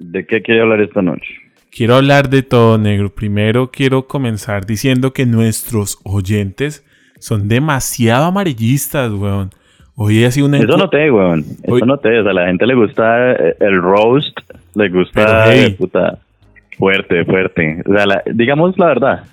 ¿De qué quiere hablar esta noche? Quiero hablar de todo, negro. Primero quiero comenzar diciendo que nuestros oyentes son demasiado amarillistas, weón. Hoy ha sido una... Eso no te, weón. Eso no te. O sea, a la gente le gusta eh, el roast, le gusta... puta, fuerte, fuerte. O sea, digamos la verdad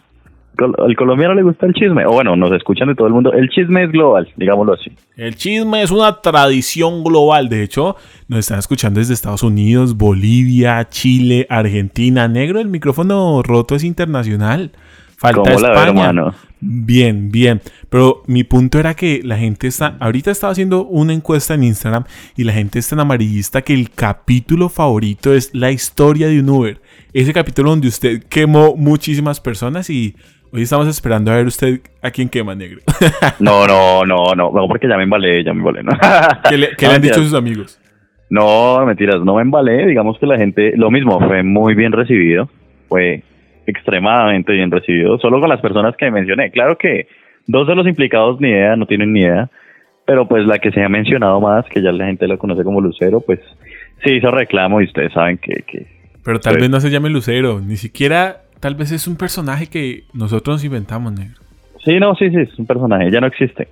al colombiano le gusta el chisme, o bueno, nos escuchan de todo el mundo. El chisme es global, digámoslo así. El chisme es una tradición global. De hecho, nos están escuchando desde Estados Unidos, Bolivia, Chile, Argentina. Negro, el micrófono roto es internacional. Falta España. bien, bien. Pero mi punto era que la gente está. Ahorita estaba haciendo una encuesta en Instagram y la gente es tan amarillista que el capítulo favorito es la historia de un Uber. Ese capítulo donde usted quemó muchísimas personas y Hoy estamos esperando a ver usted a quién quema, negro. no, no, no, no, no, porque ya me embalé, ya me embalé, ¿no? ¿Qué le, han dicho sus amigos? No, mentiras, no me embalé, digamos que la gente, lo mismo, fue muy bien recibido, fue extremadamente bien recibido, solo con las personas que mencioné. Claro que dos de los implicados ni idea, no tienen ni idea, pero pues la que se ha mencionado más, que ya la gente lo conoce como Lucero, pues sí hizo reclamo y ustedes saben que... que pero tal pues vez no se llame Lucero, ni siquiera Tal vez es un personaje que nosotros nos inventamos, negro. Sí, no, sí, sí, es un personaje, ya no existe.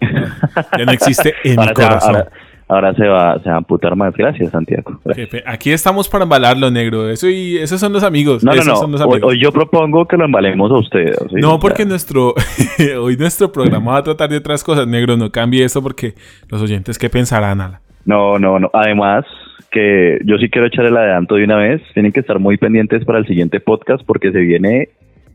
Ya no existe en mi corazón. ahora, se va, se va a amputar más. Gracias, Santiago. aquí estamos para embalarlo, negro. Eso y esos son los amigos. No, no, no. Hoy, yo propongo que lo embalemos a ustedes. No, porque nuestro hoy nuestro programa va a tratar de otras cosas, negro. No cambie eso porque los oyentes, ¿qué pensarán, Ala? No, no, no. Además, que yo sí quiero echar el adelanto de una vez. Tienen que estar muy pendientes para el siguiente podcast porque se viene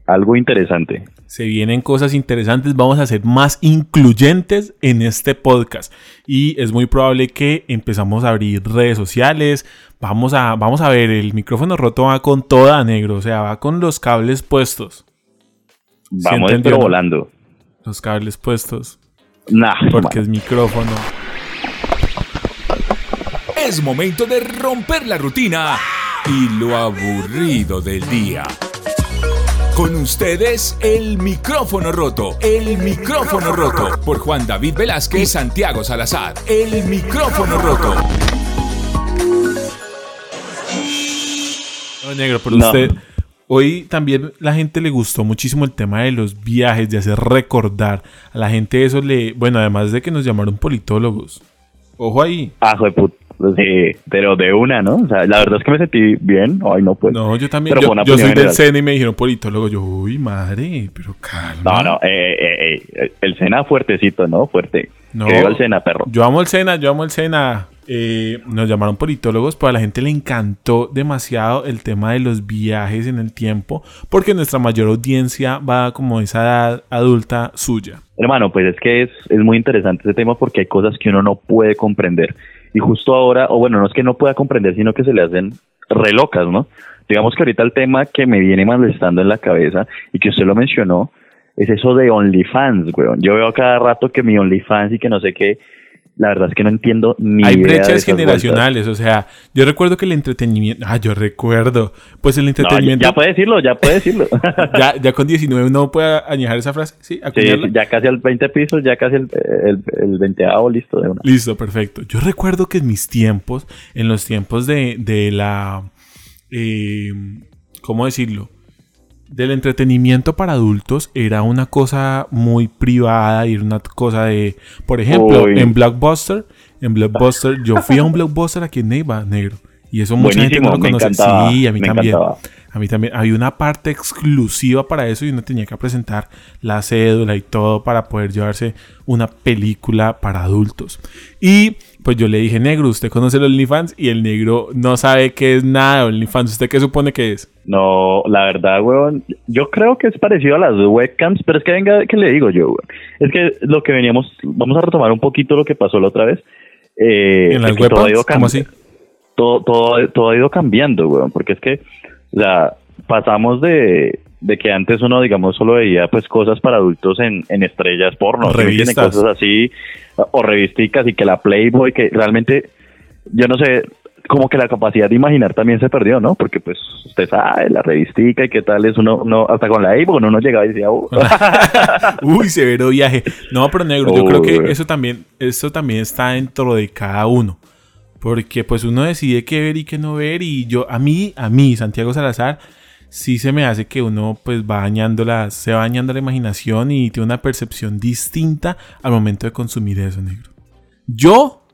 algo interesante. Se vienen cosas interesantes, vamos a ser más incluyentes en este podcast y es muy probable que empezamos a abrir redes sociales, vamos a, vamos a ver, el micrófono roto va con toda negro, o sea, va con los cables puestos. Vamos pero volando. Los cables puestos. Nah, porque es micrófono. Es momento de romper la rutina y lo aburrido del día. Con ustedes, el micrófono roto. El micrófono roto. Por Juan David Velázquez y Santiago Salazar. El micrófono roto. No, negro, pero usted. Hoy también la gente le gustó muchísimo el tema de los viajes, de hacer recordar. A la gente eso le. Bueno, además de que nos llamaron politólogos. Ojo ahí. Ah, de puta. Sí, pero de una, ¿no? O sea, la verdad es que me sentí bien. Ay, no, pues. No, yo también. yo, yo soy del SENA y me dijeron politólogo. Yo, uy, madre, pero calma. No, no, eh, eh, eh, el SENA fuertecito, ¿no? Fuerte. No. el SENA, perro. Yo amo el SENA, yo amo el SENA. Eh, nos llamaron politólogos, pero a la gente le encantó demasiado el tema de los viajes en el tiempo, porque nuestra mayor audiencia va como esa edad adulta suya. Hermano, pues es que es, es muy interesante ese tema porque hay cosas que uno no puede comprender y justo ahora, o bueno, no es que no pueda comprender, sino que se le hacen relocas, ¿no? Digamos que ahorita el tema que me viene molestando en la cabeza y que usted lo mencionó es eso de OnlyFans, weón. Yo veo cada rato que mi OnlyFans y que no sé qué, la verdad es que no entiendo ni Hay brechas generacionales, o sea, yo recuerdo que el entretenimiento, ah, yo recuerdo, pues el entretenimiento... ya, puede decirlo, ya puede decirlo. ya, ya con 19 uno puede añejar esa frase, sí, sí ya casi al 20 pisos, ya casi el, el, el 20 listo de una. Listo, perfecto. Yo recuerdo que en mis tiempos, en los tiempos de, de la... Eh, ¿Cómo decirlo? Del entretenimiento para adultos era una cosa muy privada y era una cosa de, por ejemplo, en Blockbuster, en Blockbuster, yo fui a un Blockbuster aquí en Neiva, negro, y eso mucha gente no lo conoce. sí, a mí también. A mí también. Había una parte exclusiva para eso y uno tenía que presentar la cédula y todo para poder llevarse una película para adultos. Y pues yo le dije, negro, ¿usted conoce el OnlyFans? Y el negro no sabe qué es nada de OnlyFans. ¿Usted qué supone que es? No, la verdad, weón, yo creo que es parecido a las webcams, pero es que venga, ¿qué le digo yo, weón? Es que lo que veníamos, vamos a retomar un poquito lo que pasó la otra vez. Eh, ¿En las webcams? ¿Cómo así? Todo, todo, todo ha ido cambiando, weón, porque es que, o sea, pasamos de, de que antes uno, digamos, solo veía pues cosas para adultos en, en estrellas porno, revistas. cosas así, o revisticas y que la Playboy, que realmente, yo no sé, como que la capacidad de imaginar también se perdió, ¿no? Porque pues usted sabe, la revistica y qué tal es uno, no, hasta con la Avon uno llegaba y decía, uh". uy, severo viaje. No, pero negro, yo creo que eso también, eso también está dentro de cada uno. Porque pues uno decide qué ver y qué no ver y yo, a mí, a mí, Santiago Salazar, sí se me hace que uno pues va dañando la, se va dañando la imaginación y tiene una percepción distinta al momento de consumir eso, negro. Yo,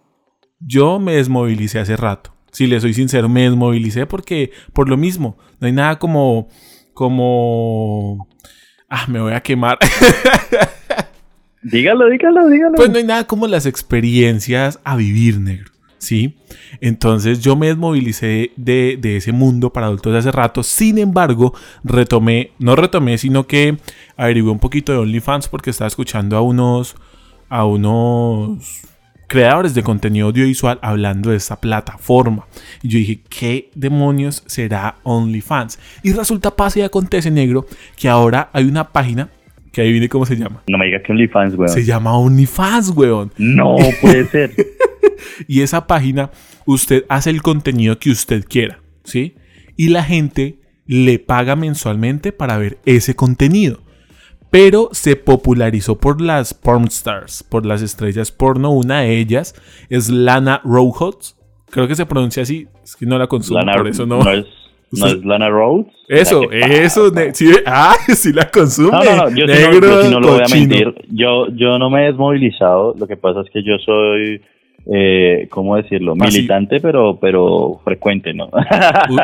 yo me desmovilicé hace rato. Si le soy sincero, me desmovilicé porque, por lo mismo, no hay nada como, como, ah, me voy a quemar. dígalo, dígalo, dígalo. Pues no hay nada como las experiencias a vivir, negro. ¿Sí? Entonces yo me desmovilicé de, ese mundo para adultos hace rato. Sin embargo, retomé, no retomé, sino que averigué un poquito de OnlyFans porque estaba escuchando a unos, a unos creadores de contenido audiovisual hablando de esta plataforma. Y yo dije, ¿qué demonios será OnlyFans? Y resulta, pasa y acontece, negro, que ahora hay una página que ahí viene cómo se llama. No me digas que OnlyFans, weón. Se llama OnlyFans, weón. No puede ser. y esa página, usted hace el contenido que usted quiera, ¿sí? Y la gente le paga mensualmente para ver ese contenido. Pero se popularizó por las pornstars, por las estrellas porno. Una de ellas es Lana Rhodes. Creo que se pronuncia así. Es que no la consumo, por eso no. No es, no es Lana Rhodes. Eso, eso. Sí, ah, sí la consume. No, no, no. Yo, Negro, no, lo voy a mentir. Yo, yo no me he desmovilizado. Lo que pasa es que yo soy eh, ¿cómo decirlo? Militante, pero, pero frecuente, ¿no?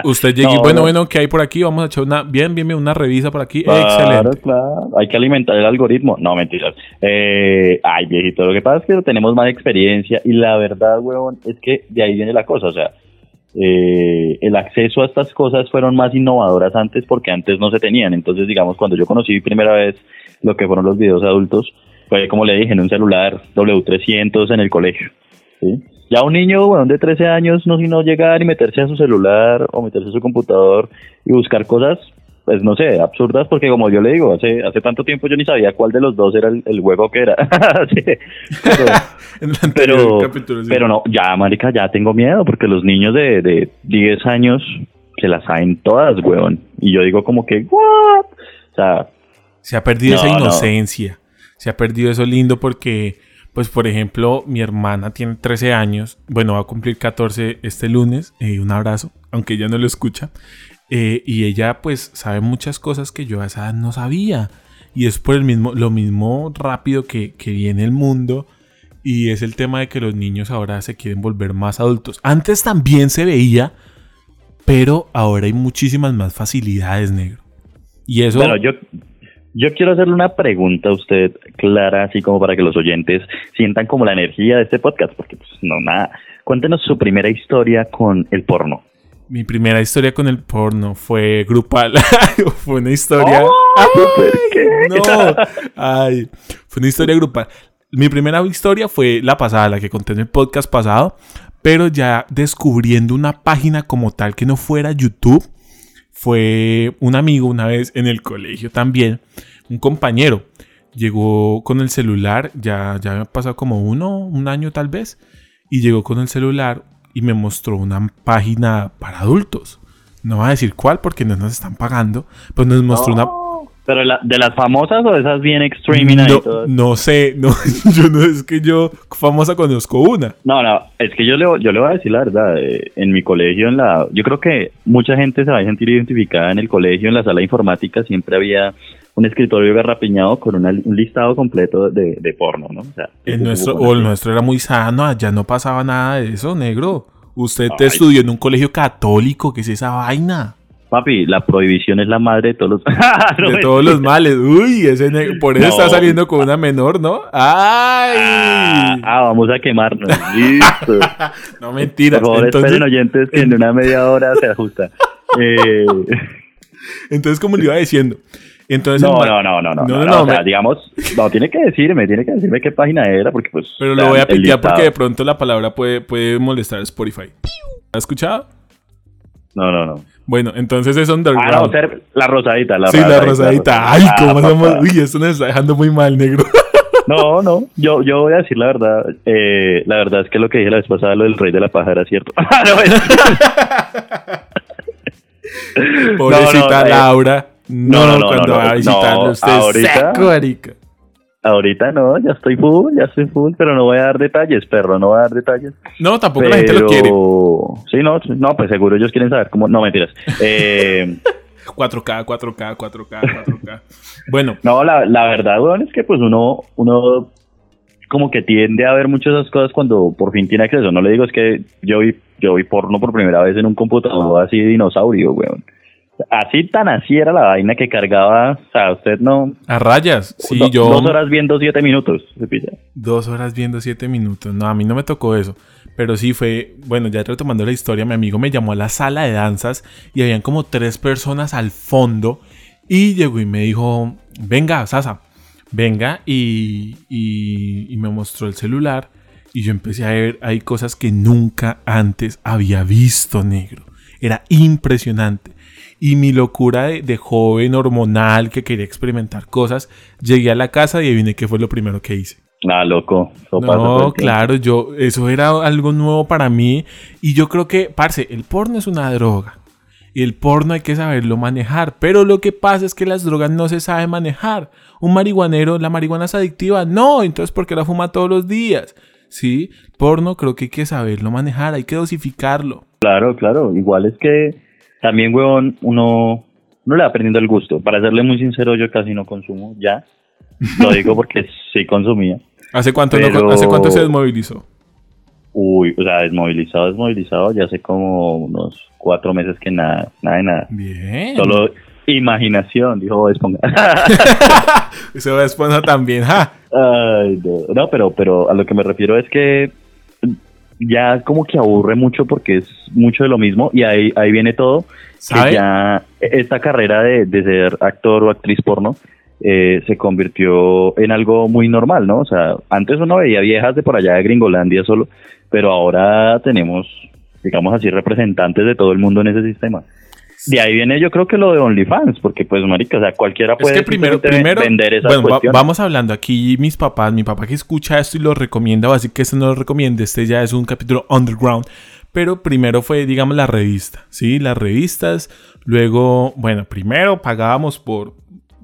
usted llega bueno, bueno, ¿qué hay por aquí? Vamos a echar una, bien, bien, una revisa por aquí. Claro, Excelente. Claro, hay que alimentar el algoritmo. No, mentiras. Eh, ay, viejito, lo que pasa es que tenemos más experiencia y la verdad, huevón, es que de ahí viene la cosa, o sea, eh, el acceso a estas cosas fueron más innovadoras antes porque antes no se tenían. Entonces, digamos, cuando yo conocí primera vez lo que fueron los videos adultos, fue como le dije, en un celular W300 en el colegio. Ya un niño bueno, de 13 años no sino llegar y meterse a su celular o meterse a su computador y buscar cosas, pues no sé, absurdas, porque como yo le digo, hace hace tanto tiempo yo ni sabía cuál de los dos era el, juego que era. Pero, pero, no, ya, marica, ya tengo miedo, porque los niños de, de 10 años se las saben todas, weón. Y yo digo como que, ¿what? O sea... Se ha perdido esa inocencia. Se ha perdido eso lindo porque pues por ejemplo, mi hermana tiene 13 años, bueno, va a cumplir 14 este lunes, eh, un abrazo, aunque ella no lo escucha, eh, y ella pues sabe muchas cosas que yo a esa edad no sabía, y es por el mismo, lo mismo rápido que, que viene el mundo, y es el tema de que los niños ahora se quieren volver más adultos. Antes también se veía, pero ahora hay muchísimas más facilidades, negro. Y eso... Bueno, yo, yo quiero hacerle una pregunta a usted, Clara, así como para que los oyentes sientan como la energía de este podcast, porque pues no, nada. Cuéntenos su primera historia con el porno. Mi primera historia con el porno fue grupal. fue una historia. No, ay, fue una historia grupal. Mi primera historia fue la pasada, la que conté en el podcast pasado, pero ya descubriendo una página como tal que no fuera YouTube fue un amigo una vez en el colegio también, un compañero. Llegó con el celular, ya, ya me ha pasado como uno, un año tal vez, y llegó con el celular y me mostró una página para adultos. No voy a decir cuál porque no nos están pagando, pero nos mostró una pero de las famosas o esas bien extreme no, no sé, no, yo no es que yo famosa conozco una. No, no, es que yo le, yo le voy a decir la verdad, eh, en mi colegio, en la, yo creo que mucha gente se va a sentir identificada en el colegio, en la sala de informática siempre había un escritorio garrapiñado con un listado completo de, de porno, ¿no? O, sea, el nuestro, o el nuestro era muy sano, allá no pasaba nada de eso, negro. Usted te estudió en un colegio católico, ¿qué es esa vaina? Papi, la prohibición es la madre de todos los, de todos los males. Uy, ese por eso está saliendo con una menor, ¿no? ¡Ay! Ah, ah vamos a quemarnos. Listo. no mentiras. Por favor, Entonces... esperen oyentes que en una media hora se ajusta. Eh... Entonces, como le iba diciendo. Entonces, no, no, no, no, no, no, no, o sea, digamos, no, tiene que decirme, tiene que decirme qué página era, porque pues... Pero lo voy a piquear porque de pronto la palabra puede, puede molestar a Spotify. ¿Has escuchado? No, no, no. Bueno, entonces es underground. Ah, no, ser la rosadita, la Sí, la rosadita. Ay, cómo ah, somos. Uy, esto nos está dejando muy mal, negro. No, no, yo, yo voy a decir la verdad. Eh, la verdad es que lo que dije la vez pasada, lo del rey de la paja era cierto. Pobrecita no, no, Laura. No, no, no, cuando va a visitarlo usted ahorita, seco, Ahorita no, ya estoy full, ya estoy full, pero no voy a dar detalles, perro, no voy a dar detalles. No, tampoco la gente lo quiere. Sí, no, no, pues seguro ellos quieren saber cómo. No, mentiras. Eh, 4K, 4K, 4K, 4K. bueno. No, la, la verdad, weón, es que pues uno, uno como que tiende a ver muchas de esas cosas cuando por fin tiene acceso. No le digo es que yo vi, yo vi porno por primera vez en un computador así de dinosaurio, weón. Así tan así era la vaina que cargaba, o sea, usted no... A rayas, sí, do- yo... Dos horas viendo siete minutos, se pilla. Dos horas viendo siete minutos. No, a mí no me tocó eso. Pero sí fue, bueno, ya retomando la historia, mi amigo me llamó a la sala de danzas y habían como tres personas al fondo y llegó y me dijo, venga, Sasa, venga y, y, y me mostró el celular y yo empecé a ver, hay cosas que nunca antes había visto, negro. Era impresionante. Y mi locura de, de joven hormonal que quería experimentar cosas, llegué a la casa y adivine qué fue lo primero que hice. Ah, loco. Eso No, claro, yo, eso era algo nuevo para mí. Y yo creo que, parce, el porno es una droga. Y el porno hay que saberlo manejar. Pero lo que pasa es que las drogas no se saben manejar. Un marihuanero, la marihuana es adictiva. No, entonces, ¿por qué la fuma todos los días? Sí, porno creo que hay que saberlo manejar, hay que dosificarlo. Claro, claro. Igual es que también, weón, uno, uno le va aprendiendo el gusto. Para serle muy sincero, yo casi no consumo ya. Lo digo porque sí consumía. ¿Hace cuánto, no- ¿hace cuánto se desmovilizó? Uy, o sea, desmovilizado, desmovilizado, ya hace como unos cuatro meses que nada, nada de nada. Bien. Solo imaginación, dijo Bob Esponja. Se va a exponer también. ¡ja! Ay, no. No, pero, pero a lo que me refiero es que ya como que aburre mucho porque es mucho de lo mismo y ahí, ahí viene todo. ¿Sabe? Que ya esta carrera de, de ser actor o actriz porno eh, se convirtió en algo muy normal, ¿no? O sea, antes uno veía viejas de por allá de Gringolandia solo, pero ahora tenemos, digamos así, representantes de todo el mundo en ese sistema. De ahí viene yo creo que lo de OnlyFans, porque pues marica, o sea, cualquiera Es puede que primero, primero vender esas bueno, va- vamos hablando aquí mis papás, mi papá que escucha esto y lo recomienda, o así que este no lo recomienda, este ya es un capítulo underground, pero primero fue, digamos, la revista, ¿sí? Las revistas, luego, bueno, primero pagábamos por,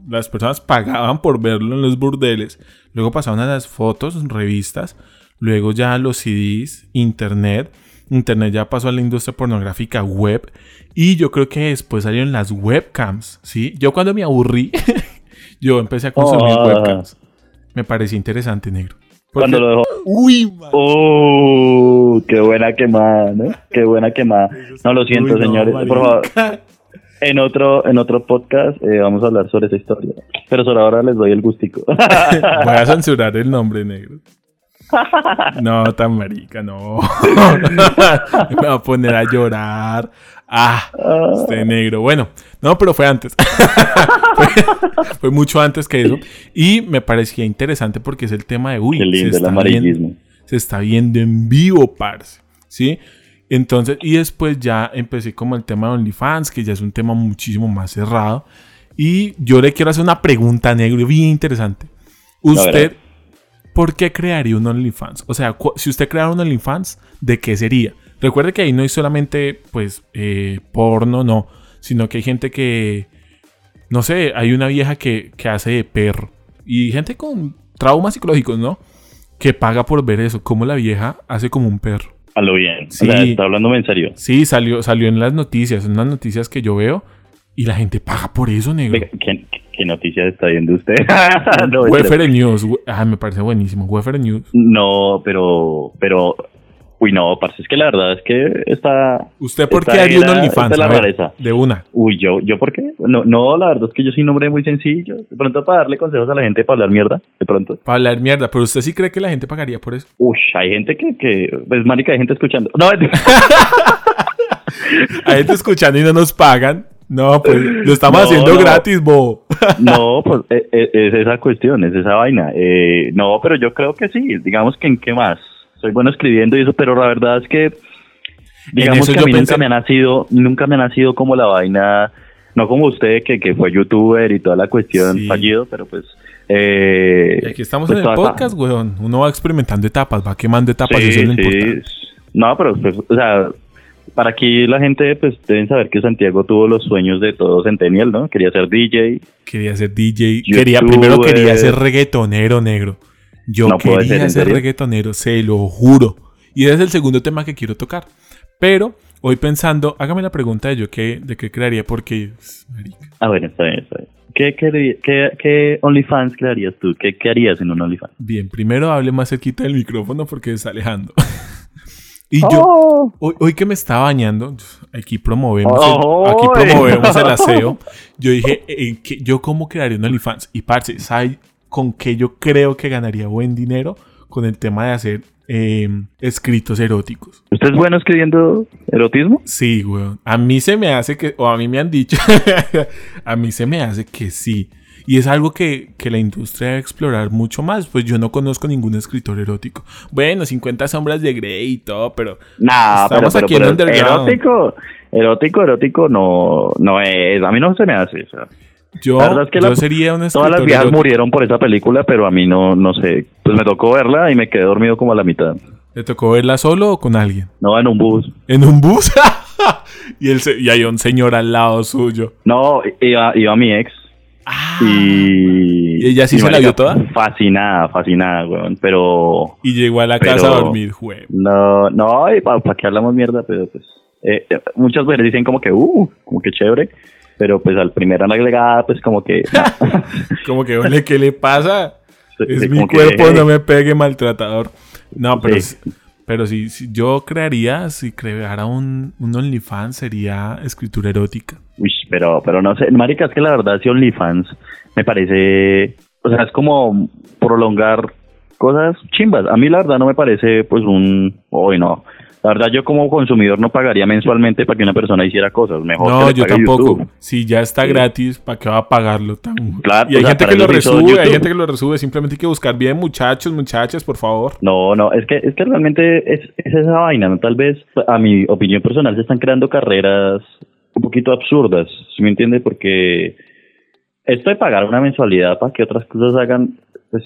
las personas pagaban por verlo en los burdeles, luego pasaron a las fotos, revistas, luego ya los CDs, internet, internet ya pasó a la industria pornográfica web, y yo creo que después salieron las webcams, ¿sí? Yo cuando me aburrí, yo empecé a consumir Ah. webcams. Me pareció interesante, negro. Porque- Cuando lo dejó. Uy, man. ¡Oh! ¡Qué buena quemada, ¿no? ¡Qué buena quemada! No, lo siento, Uy, no, señores. Por favor, en otro, en otro podcast eh, vamos a hablar sobre esa historia. Pero sobre ahora les doy el gustico. Voy a censurar el nombre, negro. No, tan marica, no. Me va a poner a llorar. Ah, este negro. Bueno, no, pero fue antes. fue, fue mucho antes que eso. Y me parecía interesante porque es el tema de se lindo el está amarillismo. viendo- se está viendo en vivo, parce. ¿Sí? Entonces, y después ya empecé como el tema de OnlyFans, que ya es un tema muchísimo más cerrado. Y yo le quiero hacer una pregunta, negro, bien interesante. ¿Usted. Por qué crearía un OnlyFans? O sea, si usted creara un OnlyFans, ¿de qué sería? Recuerde que ahí no hay solamente, pues, eh, porno, no. Sino que hay gente que, no sé, hay una vieja que, que hace de perro. Y gente con traumas psicológicos, ¿no? Que paga por ver eso. Como la vieja hace como un perro. A lo bien. Sí. O sea, está hablándome en serio. Sí, salió, salió en las noticias, en unas noticias que yo veo. Y la gente paga por eso, negro. Venga, ¿Qué, noticias está viendo usted? no, Wefere News. Ah, me parece buenísimo. Wefere News. no, pero, pero, uy, no, parce, es que la verdad es que está... ¿Usted por qué haría un OnlyFans? la ver, de una. Uy, yo, ¿yo por qué? No, no, la verdad es que yo soy un hombre muy sencillo. De pronto para darle consejos a la gente para hablar mierda, de pronto. Para hablar mierda, pero usted sí cree que la gente pagaría por eso. Uy, hay gente que, que, pues, marica, hay gente escuchando. No, Hay gente escuchando y no nos pagan. No, pues lo estamos No, haciendo no. gratis, bo. no, pues eh, eh, es esa cuestión, es esa vaina. Eh, no, pero yo creo que sí. Digamos que en qué más. Soy bueno escribiendo y eso, pero la verdad es que, digamos que a mí pensé- nunca me ha nacido, nunca me ha nacido como la vaina, no como usted que, que fue youtuber y toda la cuestión Sí. fallido, pero pues. Eh, Y aquí estamos pues en el podcast, weón. Uno va experimentando etapas, va quemando etapas. Sí, eso es lo sí. importante. No, pero, pues, o sea, para aquí la gente pues deben saber que Santiago tuvo los sueños de todo Centennial, ¿no? Quería ser DJ. Quería ser DJ. quería, primero quería ser reggaetonero negro. Yo quería ser, reggaetonero, se lo juro. Y ese es el segundo tema que quiero tocar. Pero hoy pensando, hágame la pregunta de yo qué, de qué crearía, porque... Ah, bueno, está bien, está bien. ¿Qué, qué, qué, OnlyFans crearías tú? ¿Qué, ¿Qué, harías en un OnlyFans? Bien, primero hable más cerquita del micrófono porque está alejando. y yo, oh. hoy, que me estaba bañando, aquí promovemos, el, aquí promovemos el aseo. Yo dije, eh, que ¿yo cómo crearía un OnlyFans? Y parce, ¿sabes con qué yo creo que ganaría buen dinero? Con el tema de hacer Em, escritos eróticos. ¿Usted es bueno escribiendo erotismo? Sí, weón. A mí se me hace que, o a mí me han dicho, a mí se me hace que sí. Y es algo que, la industria debe explorar mucho más. Pues yo no conozco ningún escritor erótico. Bueno, 50 sombras de Grey y todo, pero. No, estamos aquí en Erótico, erótico, erótico no, no es. A mí no se me hace. O sea. Yo, sería un Todas las viejas murieron por esa película, pero a mí no, no sé. Pues me tocó verla y me quedé dormido como a la mitad. ¿Le tocó verla solo o con alguien? No, en un bus. ¿En un bus? y, el, y hay un señor al lado suyo. No, iba, iba mi ex. Ah, y, ella sí se la vio toda? Fascinada, fascinada, weón. Pero. Y llegó a la casa a dormir. No, no, ¿para pa qué hablamos mierda? Pero pues. Eh, eh, muchas veces dicen como que, uh, como que chévere pero pues al primer agregada, pues como que... como que, ole, ¿qué le pasa? Es mi cuerpo, no me pegue maltratador. No, pero, pero si, yo crearía, si creara un, un OnlyFans, sería escritura erótica. Uy, pero, pero no sé, marica, es que la verdad, si OnlyFans me parece, o sea, es como prolongar cosas chimbas. A mí la verdad no me parece, pues, un, hoy no, la verdad, yo como consumidor no pagaría mensualmente para que una persona hiciera cosas. Mejor no, yo tampoco. Si ya está gratis, ¿para qué va a pagarlo tan? Claro, y hay gente que lo resube, hay gente que lo resube. Simplemente hay que buscar bien, muchachos, muchachas, por favor. No, no, es que, es que realmente es, esa vaina, ¿no? Tal vez, a mi opinión personal, se están creando carreras un poquito absurdas, ¿sí me entiende? Porque esto de pagar una mensualidad para que otras cosas hagan, pues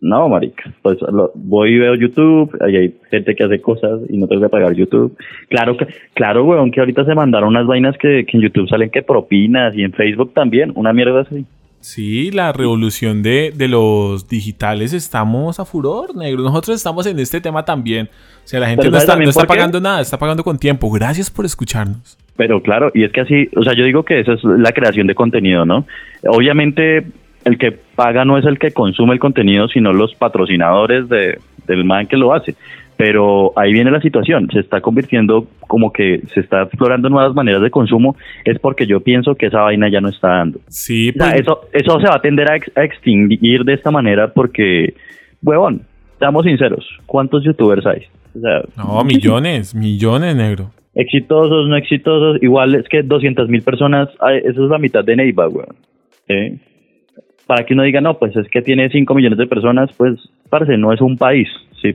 no, marica. Pues voy y veo YouTube, ahí hay gente que hace cosas y no tengo que pagar YouTube. Claro que, claro, weón, que ahorita se mandaron unas vainas que, en YouTube salen que propinas y en Facebook también, una mierda así. Sí, la revolución de, de, los digitales estamos a furor, negro. Nosotros estamos en este tema también. O sea, la gente no está, no está pagando nada, está pagando con tiempo. Gracias por escucharnos. Pero claro, y es que así, o sea, yo digo que eso es la creación de contenido, ¿no? Obviamente el que paga no es el que consume el contenido, sino los patrocinadores de, del man que lo hace. Pero ahí viene la situación, se está convirtiendo como que se está explorando nuevas maneras de consumo, es porque yo pienso que esa vaina ya no está dando. Sí, pues... eso, eso se va a tender a, extinguir de esta manera porque, huevón, seamos sinceros, ¿cuántos youtubers hay? no, millones, millones, negro. Exitosos, no exitosos, igual es que 200 mil personas, eso es la mitad de Neiva. ¿Sí? para que uno diga, no, pues es que tiene 5 millones de personas, pues, parece, no es un país, sí,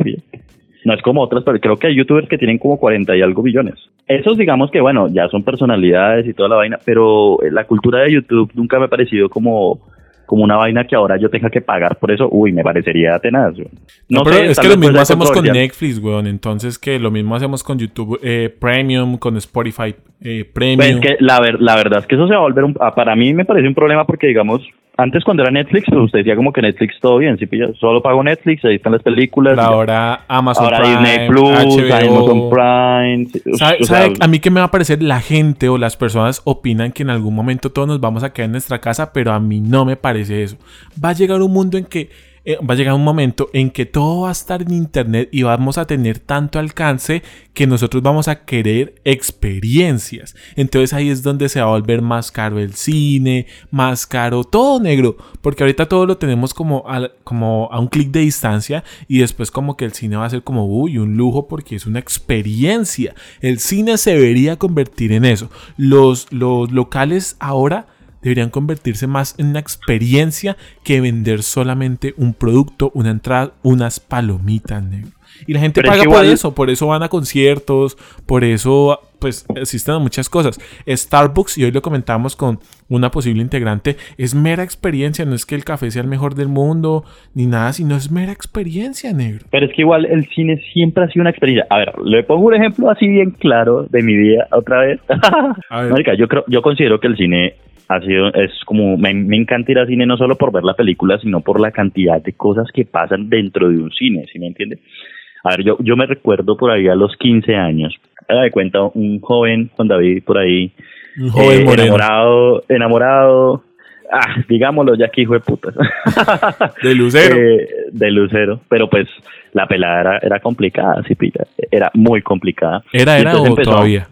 no es como otras, pero creo que hay youtubers que tienen como 40 y algo millones. Esos digamos que, bueno, ya son personalidades y toda la vaina, pero la cultura de YouTube nunca me ha parecido como como una vaina que ahora yo tenga que pagar por eso, uy, me parecería tenaz. No, pero es que lo mismo hacemos con Netflix, weón. Entonces, que lo mismo hacemos con YouTube eh, Premium, con Spotify eh, Premium. Pues que la, la verdad es que eso se va a volver un, ah, para mí me parece un problema porque, digamos, antes cuando era Netflix, pues usted decía como que Netflix todo bien, si solo pago Netflix, ahí están las películas. Ahora Amazon ahora Disney Plus, Amazon Prime. ¿Sabe, a mí que me va a parecer la gente o las personas opinan que en algún momento todos nos vamos a quedar en nuestra casa, pero a mí no me parece eso. Va a llegar un mundo en que eh, va a llegar un momento en que todo va a estar en internet y vamos a tener tanto alcance que nosotros vamos a querer experiencias. Entonces ahí es donde se va a volver más caro el cine, más caro todo negro, porque ahorita todo lo tenemos como a, un clic de distancia y después como que el cine va a ser como uy, un lujo porque es una experiencia. El cine se debería convertir en eso. Los locales ahora deberían convertirse más en una experiencia que vender solamente un producto, una entrada, unas palomitas, negro. Y la gente paga por eso, por eso van a conciertos, por eso pues existen muchas cosas. Starbucks, y hoy lo comentamos con una posible integrante, es mera experiencia, no es que el café sea el mejor del mundo, ni nada, sino es mera experiencia, negro. Pero es que igual el cine siempre ha sido una experiencia. A ver, le pongo un ejemplo así bien claro de mi vida otra vez. A ver. yo creo, yo considero que el cine ha sido, es como, me, encanta ir al cine no solo por ver la película, sino por la cantidad de cosas que pasan dentro de un cine, ¿sí me entiende? A ver, yo, yo me recuerdo por ahí a los 15 años, me de cuenta, un joven con David por ahí, un joven eh, enamorado, enamorado, ah, digámoslo ya que hijo de puta. de Lucero. Eh, de Lucero, pero pues la pelada era, era complicada, sí, pilla, era muy complicada. ¿Era, era o todavía?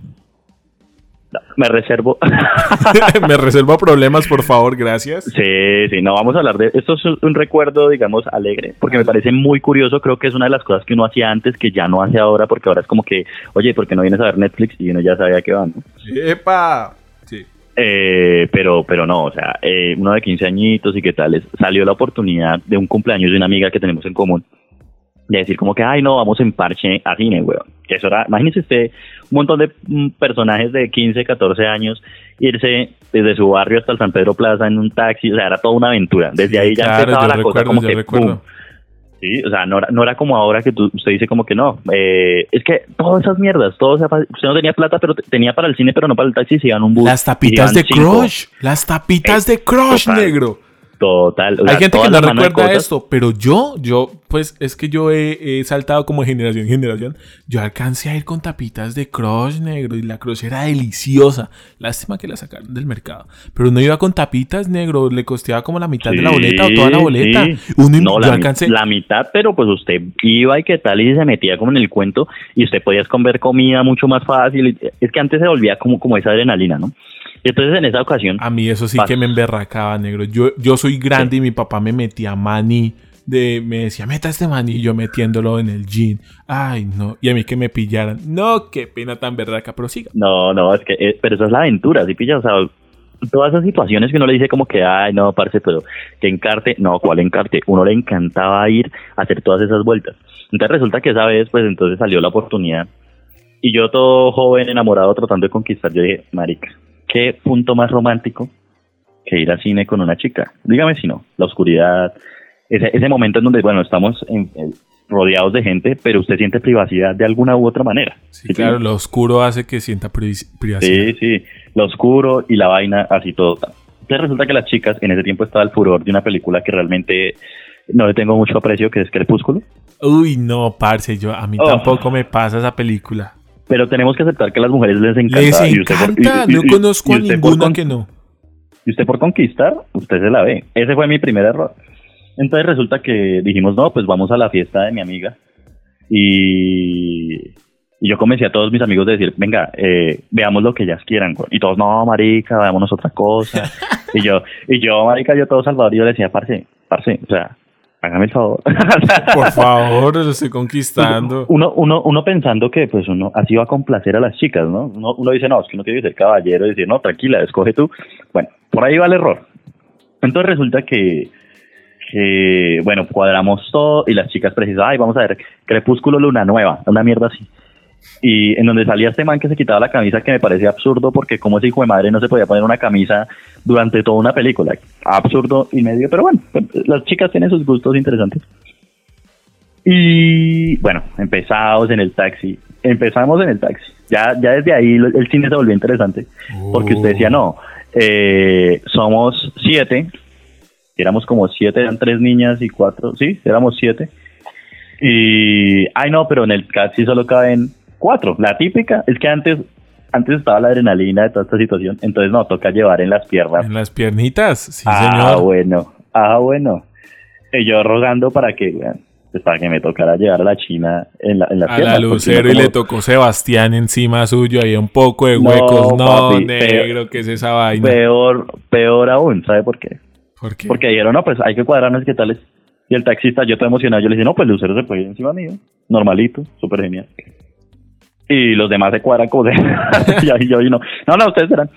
Me reservo. me reservo problemas, por favor, gracias. Sí, sí, no vamos a hablar de esto. Es un recuerdo, digamos, alegre, porque me parece muy curioso. Creo que es una de las cosas que uno hacía antes que ya no hace ahora, porque ahora es como que, oye, ¿por qué no vienes a ver Netflix? Y uno ya sabía que van. ¡Epa! Sí. Eh, pero, pero no, o sea, eh, uno de 15 añitos y qué tal, salió la oportunidad de un cumpleaños de una amiga que tenemos en común de decir como que, ay, no, vamos en parche a cine, weón. Que eso era, imagínese usted un montón de mm, personajes de 15, 14 años irse desde su barrio hasta el San Pedro Plaza en un taxi, o sea, era toda una aventura. Desde ahí ya empezaba la cosa como que, Sí, o sea, no era, no era como ahora que tú, usted dice como que no. Eh, es que todas esas mierdas, todo usted no tenía plata, pero tenía para el cine, pero no para el taxi, se iban un bus. Las tapitas de Crush, las tapitas de Crush, negro. Total. Hay gente que no recuerda esto, pero yo, yo, pues es que yo he, saltado como generación en generación. Yo alcancé a ir con tapitas de Crush negro y la Crush era deliciosa. Lástima que la sacaron del mercado. Pero uno iba con tapitas negro, le costeaba como la mitad de la boleta o toda la boleta. Uno, no, la, alcancé... la mitad, pero pues usted iba y qué tal y se metía como en el cuento y usted podía comer comida mucho más fácil. Es que antes se volvía como, como esa adrenalina, ¿no? Entonces en esa ocasión... A mí eso sí que me emberracaba, negro. Yo, yo soy grande y mi papá me metía maní de me decía, meta este maní y yo metiéndolo en el jean. Ay, no. Y a mí que me pillaran. No, qué pena tan berraca, pero siga. No, no, es que, eh, pero eso es la aventura, ¿sí pilla? O sea, todas esas situaciones que uno le dice como que, ay, no, parce, pero que encarte. No, ¿cuál encarte? Uno le encantaba ir a hacer todas esas vueltas. Entonces resulta que esa vez, pues entonces salió la oportunidad. Y yo todo joven, enamorado, tratando de conquistar, yo dije, marica, ¿qué punto más romántico que ir al cine con una chica? Dígame si no, la oscuridad, ese, ese momento en donde, bueno, estamos rodeados de gente, pero usted siente privacidad de alguna u otra manera. Sí, claro, lo oscuro hace que sienta privacidad. Sí, sí, lo oscuro y la vaina, así todo. Entonces resulta que las chicas, en ese tiempo estaba el furor de una película que realmente no le tengo mucho aprecio, que es Crepúsculo. Uy, no, parce, yo a mí oh. tampoco me pasa esa película. Pero tenemos que aceptar que a las mujeres les encanta. Les encanta, no conozco a ninguna que no. Y usted por conquistar, usted se la ve. Ese fue mi primer error. Entonces resulta que dijimos, no, pues vamos a la fiesta de mi amiga. Y, yo comencé a todos mis amigos a decir, venga, eh, veamos lo que ellas quieran. Y todos, no, marica, veámonos otra cosa. y yo, y yo, marica, yo todo Salvador, y yo le decía, parce, parce, o sea, hágame el favor. Por favor, lo estoy conquistando. Uno, uno, uno pensando que pues uno así va a complacer a las chicas, ¿no? Uno, dice, no, es que uno tiene que ser caballero y decir, no, tranquila, escoge tú. Bueno, por ahí va el error. Entonces resulta que, que bueno, cuadramos todo y las chicas precisan, ay, vamos a ver, Crepúsculo Luna Nueva, una mierda así y en donde salía este man que se quitaba la camisa que me parecía absurdo porque como ese hijo de madre no se podía poner una camisa durante toda una película. Absurdo y medio, pero bueno, las chicas tienen sus gustos interesantes. Y bueno, empezamos en el taxi, empezamos en el taxi. Ya, ya desde ahí el cine se volvió interesante porque usted decía, no, eh, somos siete, éramos como siete, eran tres niñas y cuatro, sí, éramos siete. Y, ay no, pero en el taxi solo caben cuatro. La típica es que antes antes estaba la adrenalina de toda esta situación, entonces no, toca llevar en las piernas. En las piernitas, sí, ah, señor. Ah, bueno, ah, bueno. Y yo rogando para que, pues para que me tocara llevar a la China en la, en a la Lucero y le tocó Sebastián encima suyo, ahí un poco de huecos. No, negro, que es esa vaina? Peor, peor aún, ¿sabe por qué? ¿Por qué? Porque dijeron, no, pues hay que cuadrarnos qué tal es. Y el taxista, yo estoy emocionado, yo le dije, no, pues Lucero se puede ir encima mío. Normalito, súper genial y los demás se cuadran como y yo, y no, no, no, ustedes serán.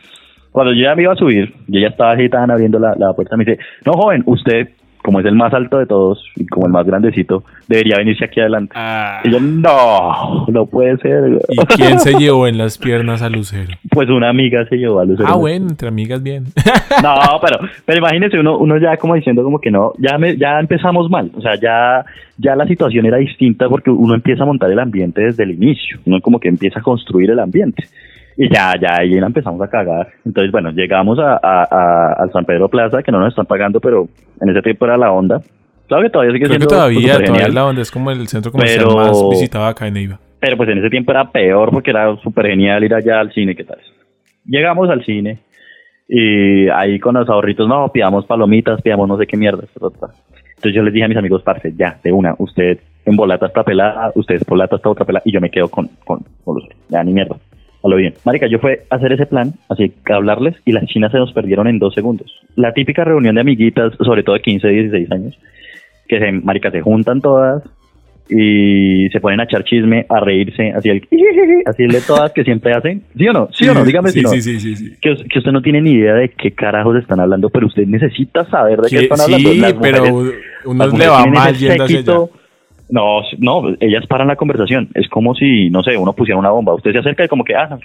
Cuando yo ya me iba a subir, yo ya estaba agitada abriendo la, la puerta, me dice, no, joven, usted como es el más alto de todos y como el más grandecito, debería venirse aquí adelante. Ah. Y yo, no, no puede ser. ¿Y quién se llevó en las piernas a Lucero? Pues una amiga se llevó a Lucero. Ah, bueno, entre amigas bien. No, pero, pero imagínese uno, uno ya como diciendo como que no, ya me, ya empezamos mal, o sea, ya, ya la situación era distinta porque uno empieza a montar el ambiente desde el inicio, uno como que empieza a construir el ambiente. Y ya, ya ahí la empezamos a cagar. Entonces, bueno, llegamos a, a, a- al San Pedro Plaza, que no nos están pagando, pero en ese tiempo era la onda. Claro que todavía sigue Creo que siendo todavía, súper todavía genial, es la onda, es como el centro comercial Pero- más visitado acá en Neiva. pero pues en ese tiempo era peor porque era súper genial ir allá al cine, ¿qué tal? Llegamos al cine y ahí con los ahorritos, no, pidamos palomitas, pidamos no sé qué mierda. Entonces yo les dije a mis amigos, parce, ya, de una, usted en bolata está pelada, ustedes bolata está otra pelada y yo me quedo con, con, con los, ya ni mierda. A lo bien. Marica, yo fue a hacer ese plan, así que hablarles y las chinas se nos perdieron en dos segundos. La típica reunión de amiguitas, sobre todo de 15, 16 años, que se, marica, se juntan todas y se ponen a echar chisme, a reírse, así el, así el de todas que siempre hacen. ¿Sí o no? ¿Sí, o no? Dígame sí, si no. sí, sí, sí, sí. Que, que usted no tiene ni idea de qué carajos están hablando, pero usted necesita saber de qué están hablando. sí, Las pero uno le va mal yendo hacia allá. No, no, ellas paran la conversación. Es como si, no sé, uno pusiera una bomba. Usted se acerca y como que, ah, no,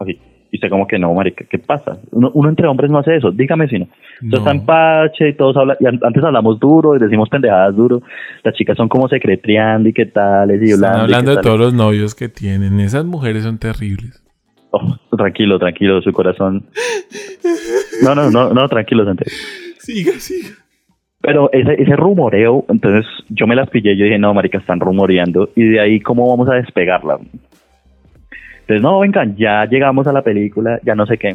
así. Y usted como que no, marica, ¿qué pasa? Uno, uno entre hombres no hace eso. Dígame si no. Usted No. está en pache y todos hablan, y an- antes hablamos duro y decimos pendejadas duro. Las chicas son como secretreando y qué tal, y Están hablando. y de tales. todos los novios que tienen. Esas mujeres son terribles. Oh, tranquilo, tranquilo, su corazón. No, no, no, no, tranquilo, Santiago. Siga, siga. Pero ese, ese rumoreo, entonces yo me las pillé, yo dije, no, marica, están rumoreando, y de ahí, ¿cómo vamos a despegarla? Entonces, no, vengan, ya llegamos a la película, ya no sé qué.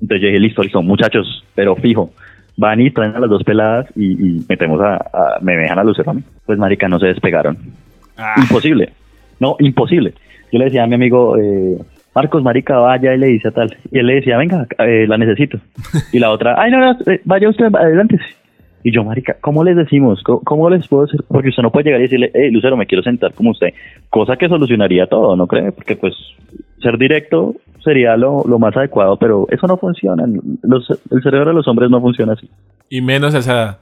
Entonces yo dije, listo, listo, muchachos, pero fijo, van y traen a las dos peladas y, y metemos a, a- me dejan a Lucero a mí. Pues, marica, no se despegaron. Ah, Imposible. No, imposible. Yo le decía a mi amigo, eh, Marcos, marica, vaya y le dice a tal. Y él le decía, venga, eh, la necesito. Y la otra, ay, no, no, eh, vaya usted, adelante. Y yo, marica, ¿cómo les decimos? ¿Cómo, cómo les puedo decir? Porque usted no puede llegar y decirle, hey, Lucero, me quiero sentar como usted. Cosa que solucionaría todo, ¿no cree? Porque, pues, ser directo sería lo, lo más adecuado, pero eso no funciona. Los- el cerebro de los hombres no funciona así. y menos a esa edad.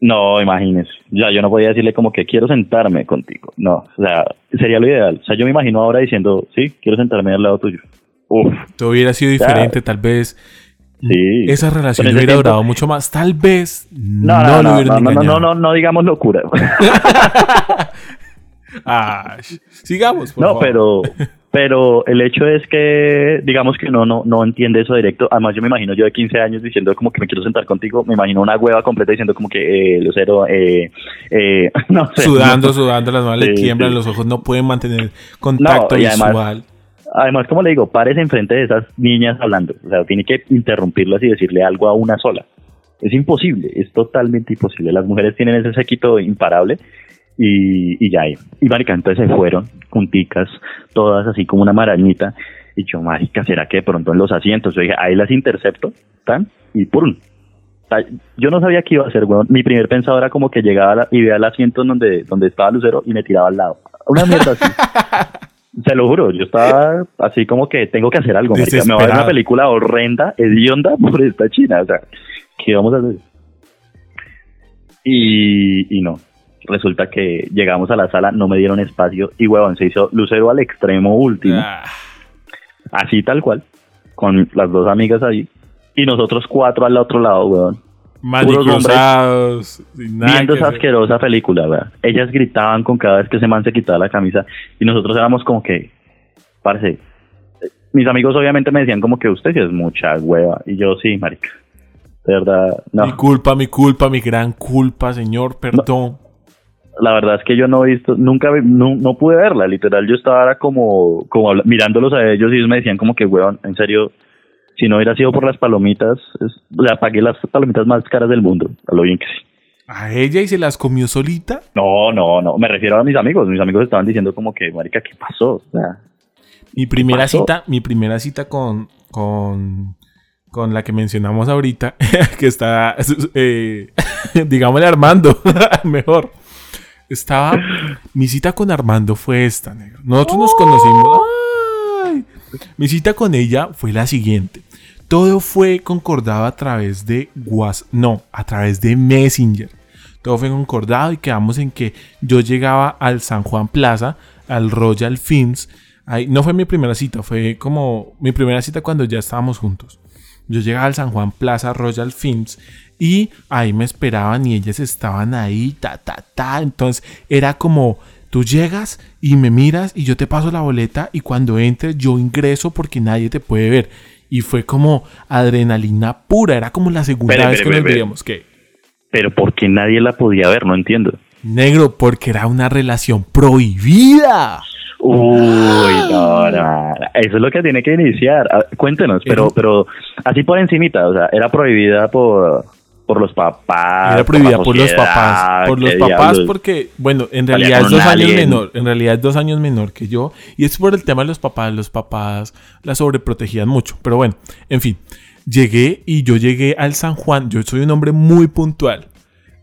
No, imagínese. Ya yo no podía decirle como que quiero sentarme contigo. No, o sea, sería lo ideal. O sea, yo me imagino ahora diciendo, sí, quiero sentarme al lado tuyo. Uf, Todo hubiera sido diferente, tal vez. Sí. Esa relación hubiera tiempo- durado mucho más. Tal vez No, no, no, lo no, hubieran no, no, no, no, no digamos locura. Ah, sigamos, por no, favor. pero, pero el hecho es que, digamos que uno no, no entiende eso directo. Además, yo me imagino yo de 15 años diciendo como que me quiero sentar contigo. Me imagino una hueva completa diciendo como que, eh, Lucero, eh, eh, no sé. Sudando, no. sudando, las manos le sí. los ojos no pueden mantener contacto No, y además- visual. Además, como le digo, párese enfrente de esas niñas hablando. O sea, tiene que interrumpirlas y decirle algo a una sola. Es imposible, es totalmente imposible. Las mujeres tienen ese séquito imparable y, y ya. Y marica, entonces se fueron junticas, todas así como una marañita. Y yo, marica, ¿será que de pronto en los asientos? Yo dije, ahí las intercepto, tan, y ¡pum! Yo no sabía qué iba a hacer, weón. Mi primer pensado era como que llegaba y veía el asiento en donde, donde estaba Lucero y me tiraba al lado. Una mierda así. Se lo juro, yo estaba así como que tengo que hacer algo. marica. Me va a ver una película horrenda, hedionda por esta china. O sea, ¿qué vamos a hacer? Y, y no. Resulta que llegamos a la sala, no me dieron espacio y, huevón, se hizo Lucero al extremo último, Ah, así tal cual, con las dos amigas ahí. Y nosotros cuatro al otro lado, huevón. Manicrosados, viendo esa asquerosa película, ¿verdad? Ellas gritaban con cada vez que ese man se quitaba la camisa y nosotros éramos como que, parce, eh, mis amigos obviamente me decían como que usted sí es mucha hueva y yo sí, marica. De verdad, no. Mi culpa, mi culpa, mi gran culpa, señor, perdón. La verdad es que yo no he visto, nunca, no, no pude verla, literal. Yo estaba como, como mirándolos a ellos y ellos me decían como que, weón, en serio, si no hubiera sido por las palomitas, es- sea, pagué las palomitas más caras del mundo, a lo bien que sí. A ella y se las comió solita. No, no, no, me refiero a mis amigos. Mis amigos estaban diciendo como que, marica, ¿qué pasó? O sea, Mi primera pasó? cita, mi primera cita con, con, con la que mencionamos ahorita, que está, eh, digámosle Armando, mejor. Estaba, mi cita con Armando fue esta, negro. Nosotros nos conocimos. Mi cita con ella fue la siguiente. Todo fue concordado a través de WhatsApp, no, a través de Messenger. todo fue concordado y quedamos en que yo llegaba al San Juan Plaza, al Royal Films. Ahí, no fue mi primera cita, fue como mi primera cita cuando ya estábamos juntos. Yo llegaba al San Juan Plaza Royal Films y ahí me esperaban y ellas estaban ahí, ta, ta, ta. Entonces era como, tú llegas y me miras y yo te paso la boleta y cuando entres yo ingreso porque nadie te puede ver. Y fue como adrenalina pura, era como la segunda vez que nos veíamos. que Pero ¿por qué nadie la podía ver? No entiendo. Negro, porque era una relación prohibida. Uy, no, no, eso es lo que tiene que iniciar. Ah, cuéntenos, pero, pero así por encimita, o sea, era prohibida por, por los papás. Era prohibida por, los papás. Por los papás porque, bueno, en realidad es dos años menor. En realidad es dos años menor que yo. Y es por el tema de los papás. Los papás la sobreprotegían mucho. Pero bueno, en fin. Llegué y yo llegué al San Juan. Yo soy un hombre muy puntual.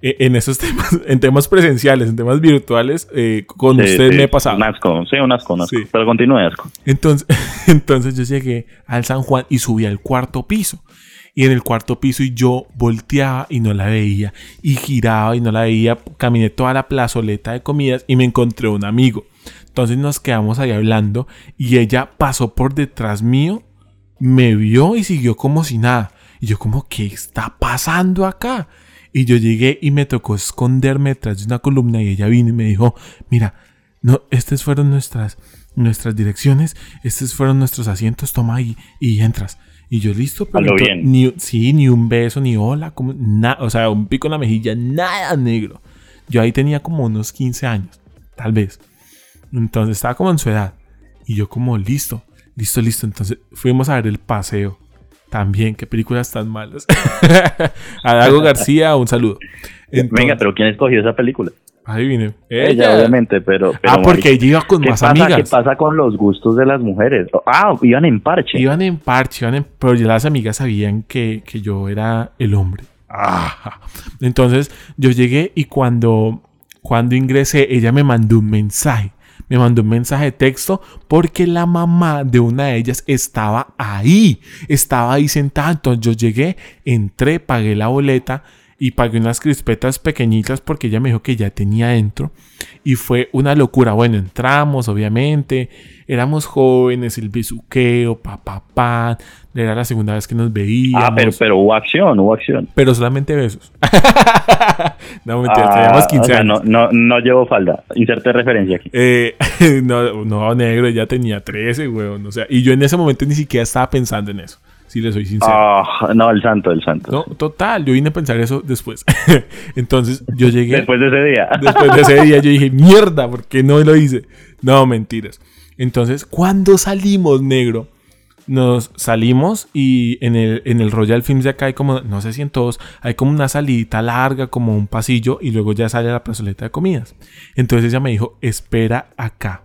E, en esos temas, en temas presenciales, en temas virtuales, eh, con usted me he pasado. Un asco, sí, un asco, un asco. Pero continúe, asco. Entonces, entonces yo llegué al San Juan y subí al cuarto piso y en el cuarto piso y yo volteaba y no la veía y giraba y no la veía, caminé toda la plazoleta de comidas y me encontré un amigo. Entonces nos quedamos ahí hablando y ella pasó por detrás mío, me vio y siguió como si nada. Y yo como, ¿qué está pasando acá? Y yo llegué y me tocó esconderme detrás de una columna y ella vino y me dijo, mira, no, estas fueron nuestras, nuestras direcciones, estos fueron nuestros asientos, toma ahí y entras. Y yo listo, pero Ni, sí, ni un beso, ni hola, como nada, o sea, un pico en la mejilla, nada negro. Yo ahí tenía como unos 15 años, tal vez. Entonces estaba como en su edad. Y yo como listo, listo, listo. Entonces fuimos a ver el paseo. También, qué películas tan malas. a Dago García, un saludo. Venga, pero ¿quién escogió esa película? Adivine. Ella, obviamente, pero, Ah, porque ella iba con más amigas. ¿Qué pasa con los gustos de las mujeres? Ah, iban en parche. Iban en parche, iban en... pero ya las amigas sabían que, que yo era el hombre. Ah. Entonces yo llegué y cuando, cuando ingresé, ella me mandó un mensaje. Me mandó un mensaje de texto porque la mamá de una de ellas estaba ahí. Estaba ahí sentada. Entonces yo llegué, entré, pagué la boleta y pagué unas crispetas pequeñitas porque ella me dijo que ya tenía dentro y fue una locura. Bueno, entramos, obviamente, éramos jóvenes, el besuqueo, papá, pa, era la segunda vez que nos veíamos. Ah, pero, pero hubo acción, hubo acción. Pero solamente besos. no, mentira, teníamos 15 ah, años. No, no, no llevo falda, inserte referencia aquí. Eh, no, no, negro, ya tenía 13, weón, o sea, y yo en ese momento ni siquiera estaba pensando en eso si le soy sincero. Ah, no, el santo, el santo. No, total, yo vine a pensar eso después. Entonces yo llegué. Después de ese día. Después de ese día yo dije, mierda, ¿por qué no lo hice? No, mentiras. Entonces, cuando salimos, negro, nos salimos y en el, en el Royal Films de acá hay como, no sé si en todos, hay como una salidita larga, como un pasillo, y luego ya sale la plazoleta de comidas. Entonces ella me dijo, espera acá.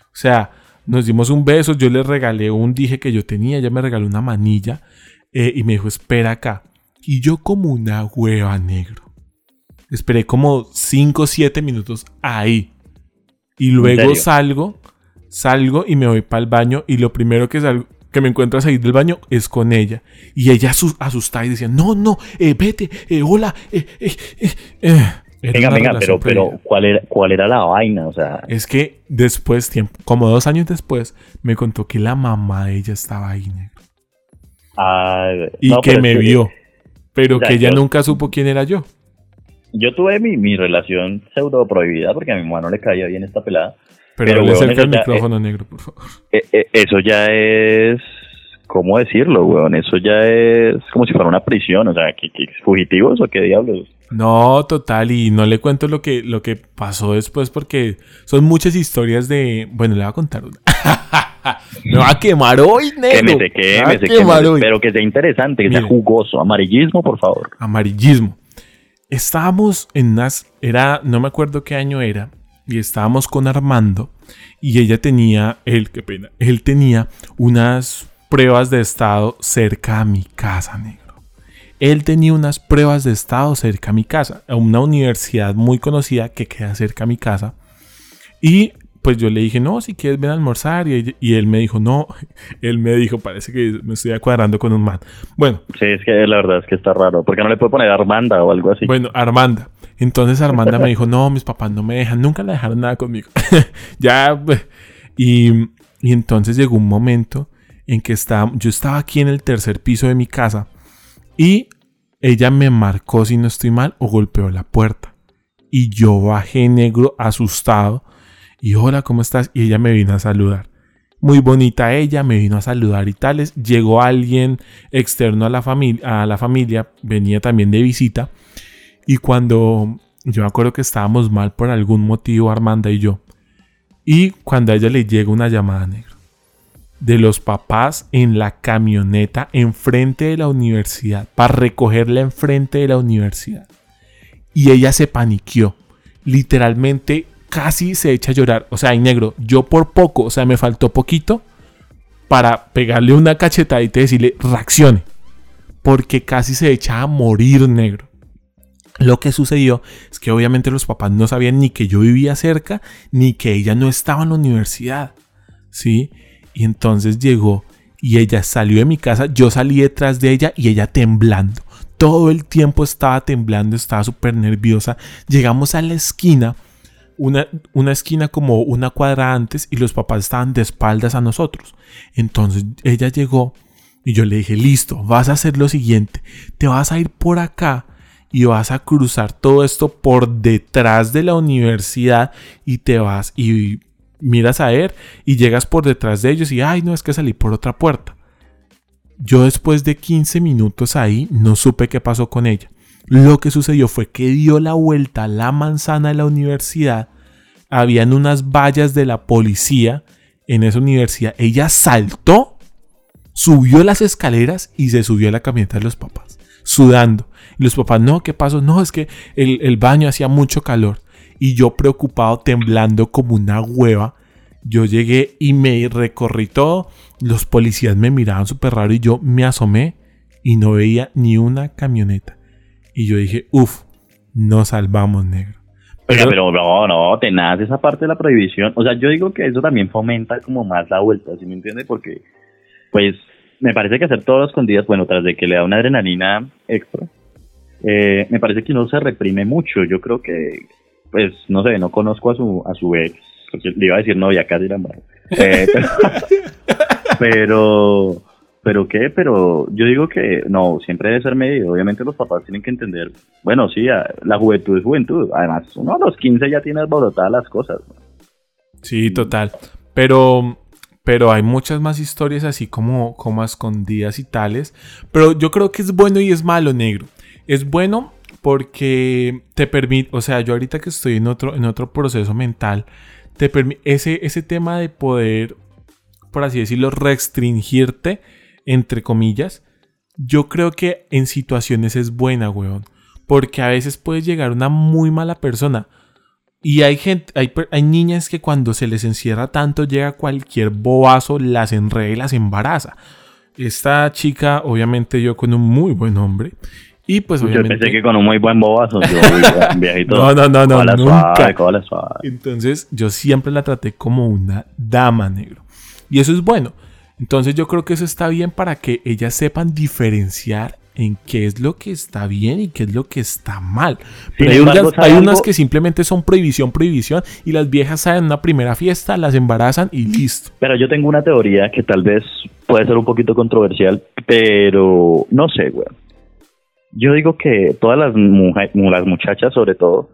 O sea, nos dimos un beso, yo le regalé un dije que yo tenía, ella me regaló una manilla eh, y me dijo, espera acá. Y yo como una hueva negro. Esperé como 5 o 7 minutos ahí. Y luego salgo, salgo y me voy para el baño y lo primero que salgo, que me encuentro a salir del baño es con ella. Y ella asustada y decía, no, no, eh, vete, eh, hola, eh, eh, eh venga, venga, pero, pero ¿cuál, era, ¿cuál era la vaina? O sea... Es que después, tiempo, como dos años después, me contó que la mamá de ella estaba ahí, negro. Ah, y que me vio, pero que ella nunca supo quién era yo. Yo tuve mi, mi relación pseudo prohibida porque a mi mamá no le caía bien esta pelada. Pero, pero le acerca el micrófono negro, por favor. Eh, eh, eso ya es ¿cómo decirlo, weón? Eso ya es como si fuera una prisión, o sea, ¿qué, fugitivos o qué diablos? No, total, y no le cuento lo que, lo que pasó después porque son muchas historias de... Bueno, le voy a contar una. Me va a quemar hoy, negro. Quémese, quémese, quémese, hoy. Pero que sea interesante, que sea jugoso. Amarillismo, por favor. Amarillismo. Estábamos en unas... Era... No me acuerdo qué año era. Y estábamos con Armando. Y ella tenía... Él, qué pena. Él tenía unas pruebas de estado cerca a mi casa, negro. Él tenía unas pruebas de estado cerca a mi casa, a una universidad muy conocida que queda cerca a mi casa. Y pues yo le dije, no, si quieres ven a almorzar. Y, él me dijo, no. Él me dijo, parece que me estoy cuadrando con un man. Bueno. Sí, es que la verdad es que está raro. porque no le puedo poner Armanda o algo así? Bueno, Armanda. Entonces Armanda me dijo, no, mis papás no me dejan, nunca le dejaron nada conmigo. ya, pues, y, y, entonces llegó un momento en que estaba, yo estaba aquí en el tercer piso de mi casa y ella me marcó, si no estoy mal, o golpeó la puerta. Y yo bajé negro, asustado, y hola, ¿cómo estás? Y ella me vino a saludar. Muy bonita ella, me vino a saludar y tales. Llegó alguien externo a la, familia, a la familia, venía también de visita. Y cuando yo me acuerdo que estábamos mal por algún motivo, Armanda y yo. Y cuando a ella le llega una llamada negra de los papás en la camioneta enfrente de la universidad, para recogerla enfrente de la universidad. Y ella se paniqueó. Literalmente casi se echa a llorar. O sea, en negro, yo por poco, o sea, me faltó poquito para pegarle una cachetadita y decirle, reaccione. Porque casi se echa a morir negro. Lo que sucedió es que obviamente los papás no sabían ni que yo vivía cerca, ni que ella no estaba en la universidad. ¿Sí? Y entonces llegó y ella salió de mi casa, yo salí detrás de ella y ella temblando. Todo el tiempo estaba temblando, estaba súper nerviosa. Llegamos a la esquina una, una, esquina como una cuadra antes y los papás estaban de espaldas a nosotros. Entonces ella llegó y yo le dije, listo, vas a hacer lo siguiente, te vas a ir por acá y vas a cruzar todo esto por detrás de la universidad y te vas y miras a ver y llegas por detrás de ellos y, ay, no es que salí por otra puerta. Yo después de 15 minutos ahí no supe qué pasó con ella. Lo que sucedió fue que dio la vuelta a la manzana de la universidad. Habían unas vallas de la policía en esa universidad. Ella saltó, subió las escaleras y se subió a la camioneta de los papás, sudando. Y los papás, no, ¿qué pasó? No, es que el baño hacía mucho calor. Y yo preocupado, temblando como una hueva, yo llegué y me recorrí todo. Los policías me miraban súper raro y yo me asomé y no veía ni una camioneta. Y yo dije, uff, nos salvamos, negro. Pero, pero no, no, tenaz esa parte de la prohibición. O sea, yo digo que eso también fomenta como más la vuelta, ¿sí me entiende? Porque, pues, me parece que hacer todos los escondidas, bueno, tras de que le da una adrenalina extra, eh, me parece que uno se reprime mucho. Yo creo que, pues, no sé, no conozco a su, a su ex, le iba a decir novia, casi la eh, pero pero qué, pero yo digo que no, siempre debe ser medio. Obviamente los papás tienen que entender, bueno, sí, la juventud es juventud. Además, uno a los 15 ya tiene alborotadas las cosas. Sí, total. Pero, pero hay muchas más historias así como, como escondidas y tales. Pero yo creo que es bueno y es malo, negro. Es bueno porque te permite, o sea, yo ahorita que estoy en otro, en otro proceso mental, te ese, ese tema de poder, por así decirlo, restringirte entre comillas, yo creo que en situaciones es buena, weón. Porque a veces puede llegar una muy mala persona. Y hay gente, hay, hay, niñas que cuando se les encierra tanto llega cualquier bobazo, las enreda y las embaraza. Esta chica, obviamente yo con un muy buen hombre. Y pues obviamente... Yo pensé que con un muy buen bobazo. no, no, no, no, nunca. Entonces yo siempre la traté como una dama negro. Y eso es bueno. Entonces yo creo que eso está bien para que ellas sepan diferenciar en qué es lo que está bien y qué es lo que está mal. Pero hay, unas, que simplemente son prohibición, prohibición y las viejas salen una primera fiesta, las embarazan y listo. Pero yo tengo una teoría que tal vez puede ser un poquito controversial, pero no sé, güey. Yo digo que todas las, las muchachas, sobre todo,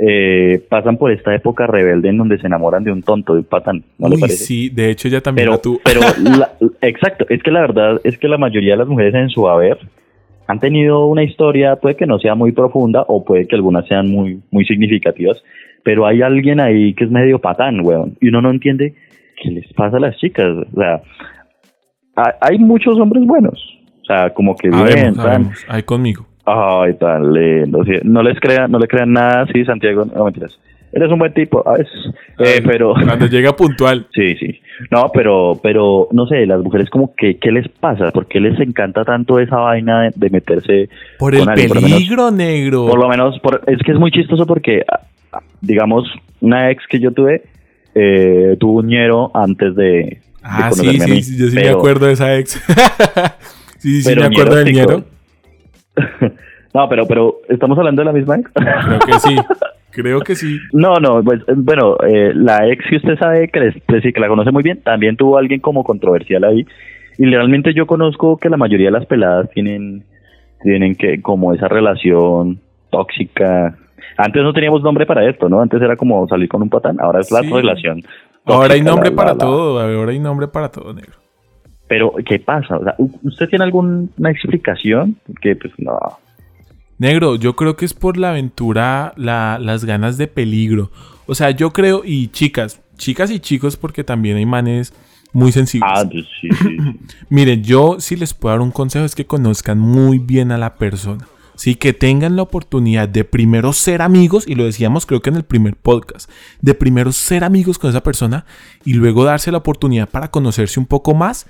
eh, pasan por esta época rebelde en donde se enamoran de un tonto, de un patán. ¿no Uy, sí, de hecho ya también pero, tú. Pero exacto, es que la verdad es que la mayoría de las mujeres en su haber han tenido una historia, puede que no sea muy profunda o puede que algunas sean muy, muy significativas, pero hay alguien ahí que es medio patán, weón, y uno no entiende qué les pasa a las chicas. O sea, hay muchos hombres buenos, sea, como que bien, Ahí conmigo. Ay, tan lindo. no les crean, no le crean nada, sí, Santiago, no mentiras. Eres un buen tipo, a veces. Eh, pero cuando llega puntual. Sí, sí. No, pero pero no sé, las mujeres como que qué les pasa? ¿Por qué les encanta tanto esa vaina de, meterse por el peligro negro? Por lo menos es que es muy chistoso porque digamos una ex que yo tuve eh, tuvo un ñero antes de, Ah, sí, sí, yo sí me acuerdo de esa ex. sí, sí, me acuerdo del ñero No, pero, pero, ¿estamos hablando de la misma ex? Creo que sí. Creo que sí. No, no, pues, bueno, eh, la ex que usted sabe que, que la conoce muy bien, también tuvo alguien como controversial ahí. Y realmente yo conozco que la mayoría de las peladas tienen, tienen que, como esa relación tóxica. Antes no teníamos nombre para esto, ¿no? Antes era como salir con un patán, ahora es la relación. ahora hay nombre para todo, ahora hay nombre para todo, negro. Pero, ¿qué pasa? O sea, ¿Usted tiene alguna explicación? Que, pues, no. Negro, yo creo que es por la aventura, la, las ganas de peligro. O sea, yo creo, y chicas, chicas y chicos, porque también hay manes muy sensibles. Ah, pues sí, sí. Miren, yo si les puedo dar un consejo es que conozcan muy bien a la persona. Sí, que tengan la oportunidad de primero ser amigos, y lo decíamos creo que en el primer podcast, de primero ser amigos con esa persona y luego darse la oportunidad para conocerse un poco más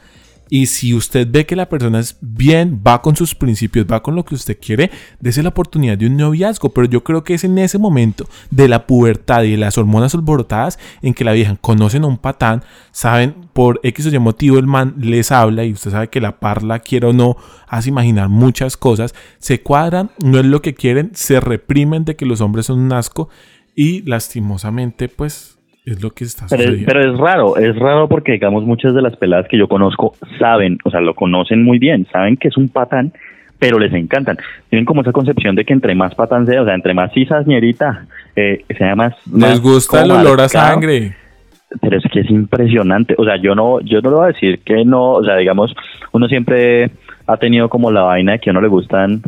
y si usted ve que la persona es bien, va con sus principios, va con lo que usted quiere, dése la oportunidad de un noviazgo. Pero yo creo que es en ese momento de la pubertad y de las hormonas alborotadas en que la vieja conocen a un patán, saben por X o Y motivo el man les habla y usted sabe que la parla, quiere o no, hace imaginar muchas cosas, se cuadran, no es lo que quieren, se reprimen de que los hombres son un asco y lastimosamente pues es lo que está sucediendo. Pero, es raro, es raro porque, digamos, muchas de las peladas que yo conozco saben, o sea, lo conocen muy bien, saben que es un patán, pero les encantan. Tienen como esa concepción de que entre más patán sea, o sea, entre más cisas, ñerita, eh, sea más... Les gusta el olor a sangre. Pero es que es impresionante, o sea, yo no, yo no lo voy a decir que no, o sea, digamos, uno siempre ha tenido como la vaina de que a uno le gustan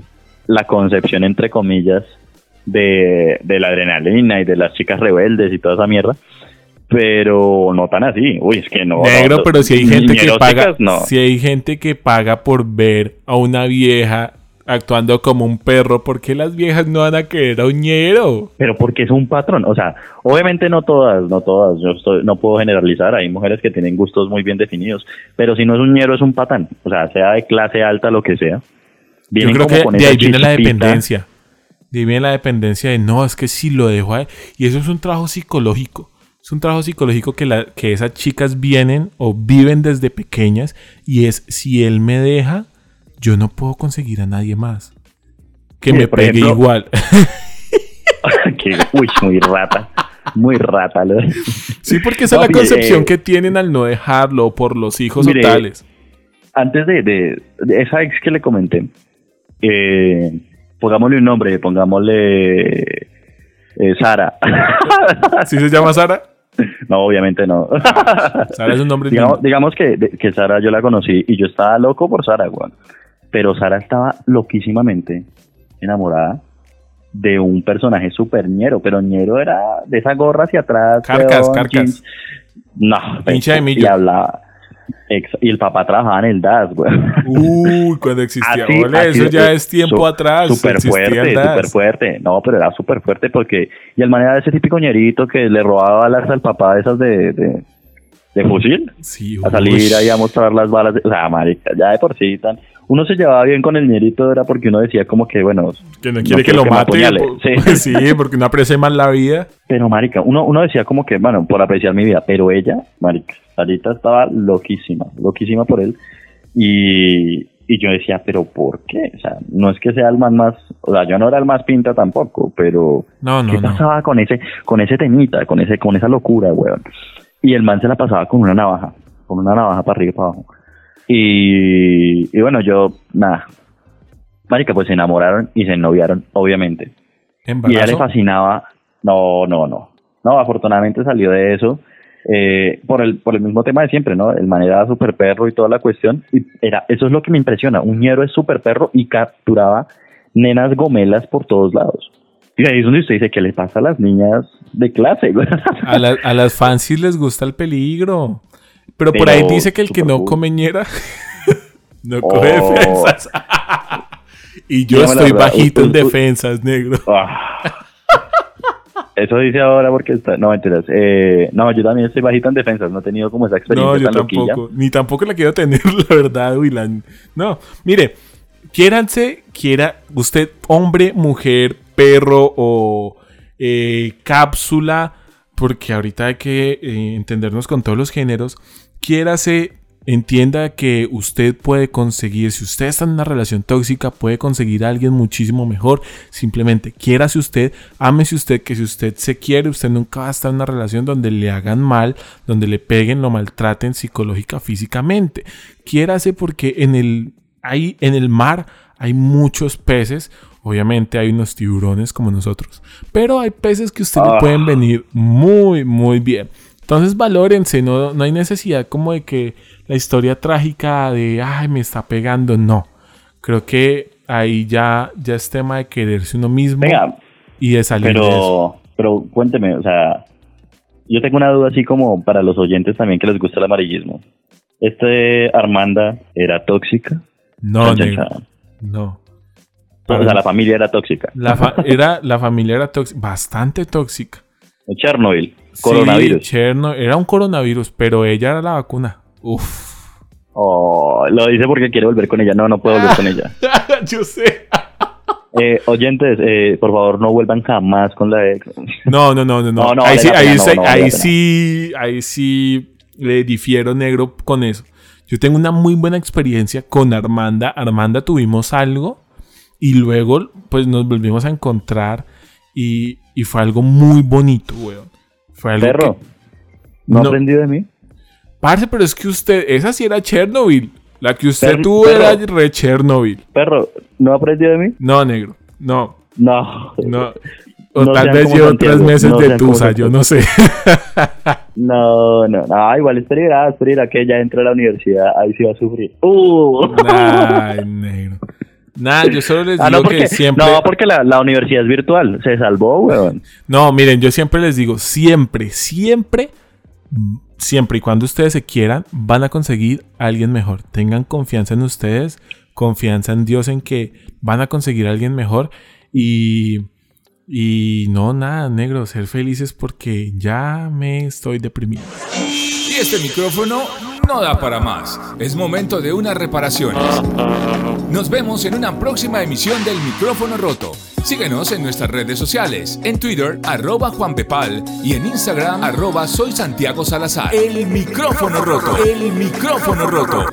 la concepción, entre comillas, de, de la adrenalina y de las chicas rebeldes y toda esa mierda pero no tan así. Uy, es que no. Negro, pero si hay gente que paga, si hay gente que paga por ver a una vieja actuando como un perro, ¿por qué las viejas no van a querer a un ñero? Pero porque es un patrón, o sea, obviamente no todas, no todas, yo estoy, no puedo generalizar, hay mujeres que tienen gustos muy bien definidos, pero si no es un ñero es un patán, o sea, sea de clase alta, lo que sea. yo creo que de ahí viene la dependencia, de ahí viene la dependencia de, no, es que si lo dejo ahí, y eso es un trabajo psicológico, es un trabajo psicológico que, la, que esas chicas vienen o viven desde pequeñas y es si él me deja, yo no puedo conseguir a nadie más. Que me pegue igual. uy, muy rata. Muy rata. Sí, porque esa es la concepción eh, que tienen al no dejarlo por los hijos o tales. Antes de, de, esa ex que le comenté, eh, pongámosle un nombre, pongámosle eh, Sara. ¿Sí se llama Sara? No, obviamente no. Sara es un nombre digamos, digamos que, que Sara yo la conocí y yo estaba loco por Sara, Juan. Pero Sara estaba loquísimamente enamorada de un personaje súper ñero, pero ñero era de esa gorra hacia atrás. Carcas, carcas. No, pinche de Y hablaba, y el papá trabajaba en el DAS, güey. Uy, cuando existía. eso ya es tiempo atrás. Súper fuerte, súper fuerte. No, pero era súper fuerte porque. Y el manera de ese típico ñerito que le robaba balas al papá de esas de. de, fusil. Sí, a salir ahí a mostrar las balas. o sea, marica, ya de por sí tan. Uno se llevaba bien con el ñerito, era porque uno decía como que, bueno. Que no quiere que lo mate. sí. sí, porque no aprecia más la vida. Pero, marica, uno, uno decía como que, bueno, por apreciar mi vida. Pero ella, marica Sarita estaba loquísima, loquísima por él. Y, y yo decía, pero ¿por qué? O sea, no es que sea el más más, o sea, yo no era el más pinta tampoco, pero no, no, ¿qué pasaba con ese, con ese temita, con ese, con esa locura, weón? Y el man se la pasaba con una navaja, con una navaja para arriba y para abajo. Y, y bueno, yo, nada, marica, pues se enamoraron y se ennoviaron, obviamente. Y ella le fascinaba, no, no, no, no, afortunadamente salió de eso eh, por el por el mismo tema de siempre, ¿no? El manera super perro y toda la cuestión. Y era eso es lo que me impresiona. Un ñero es super perro y capturaba nenas gomelas por todos lados. Y ahí es donde usted dice, ¿qué le pasa a las niñas de clase? a, a las fancies les gusta el peligro. Pero, por ahí dice que el que no come ñera no coge oh. defensas. y yo estoy bajito en defensas, negro. Ah. Eso dice ahora porque está. No, mentiras. Eh, no, yo también estoy bajito en defensas. No he tenido como esa experiencia. No, yo tampoco. Ni tampoco la quiero tener, la verdad, Wilan. No, mire. Quiéranse, quiera usted, hombre, mujer, perro o eh, cápsula, porque ahorita hay que eh, entendernos con todos los géneros. Quiérase Entienda que usted puede conseguir, si usted está en una relación tóxica, puede conseguir a alguien muchísimo mejor. Simplemente quiérase usted, ámese usted, que si usted se quiere, usted nunca va a estar en una relación donde le hagan mal, donde le peguen, lo maltraten psicológica, físicamente. Quiérase porque en el, en el mar hay muchos peces. Obviamente hay unos tiburones como nosotros, pero hay peces que usted le ah. pueden venir muy, muy bien. Entonces valórense, no, no hay necesidad como de que la historia trágica de, ay, me está pegando, no. Creo que ahí ya, ya es tema de quererse uno mismo y de salir pero, de eso. Pero cuénteme, o sea, yo tengo una duda así como para los oyentes también que les gusta el amarillismo. ¿Este Armanda era tóxica? No, no. O sea, la familia era tóxica. La, era, la familia era tóxica, bastante tóxica. Chernobyl. Coronavirus. era un coronavirus, pero ella era la vacuna. Uf. Oh, lo dice porque quiere volver con ella. No, no puedo volver con ella. Yo sé. Eh, oyentes, eh, por favor, no vuelvan jamás con la ex. No, no, no, no. no. ahí, sí, ahí, ahí sí, ahí sí le difiero negro con eso. Yo tengo una muy buena experiencia con Armanda. Armanda tuvimos algo y luego pues nos volvimos a encontrar y, y fue algo muy bonito, weón. Fue algo Perro, ¿no, aprendió de mí? Parce, pero es que usted, esa sí era Chernobyl. La que usted tuvo era re Chernobyl. Perro, ¿no aprendió de mí? No, negro. No. No. No. O tal vez llevo tres meses de tusa, yo no sé. no, no, no, igual es peligrosa, es que ella entre a la universidad, ahí sí va a sufrir. Uh. Ay, negro. Nada, yo solo les ah, digo que siempre. No, porque la, universidad es virtual. Se salvó, weón. No, miren, yo siempre les digo, siempre, siempre, siempre y cuando ustedes se quieran, van a conseguir a alguien mejor. Tengan confianza en ustedes, confianza en Dios en que van a conseguir a alguien mejor. Y. Y no, nada, negro, ser felices porque ya me estoy deprimido. Y este micrófono no da para más. Es momento de unas reparaciones. Nos vemos en una próxima emisión del micrófono roto. Síguenos en nuestras redes sociales, en Twitter, arroba Juan Pepal y en Instagram, arroba Soy Santiago Salazar. El micrófono roto. El micrófono roto.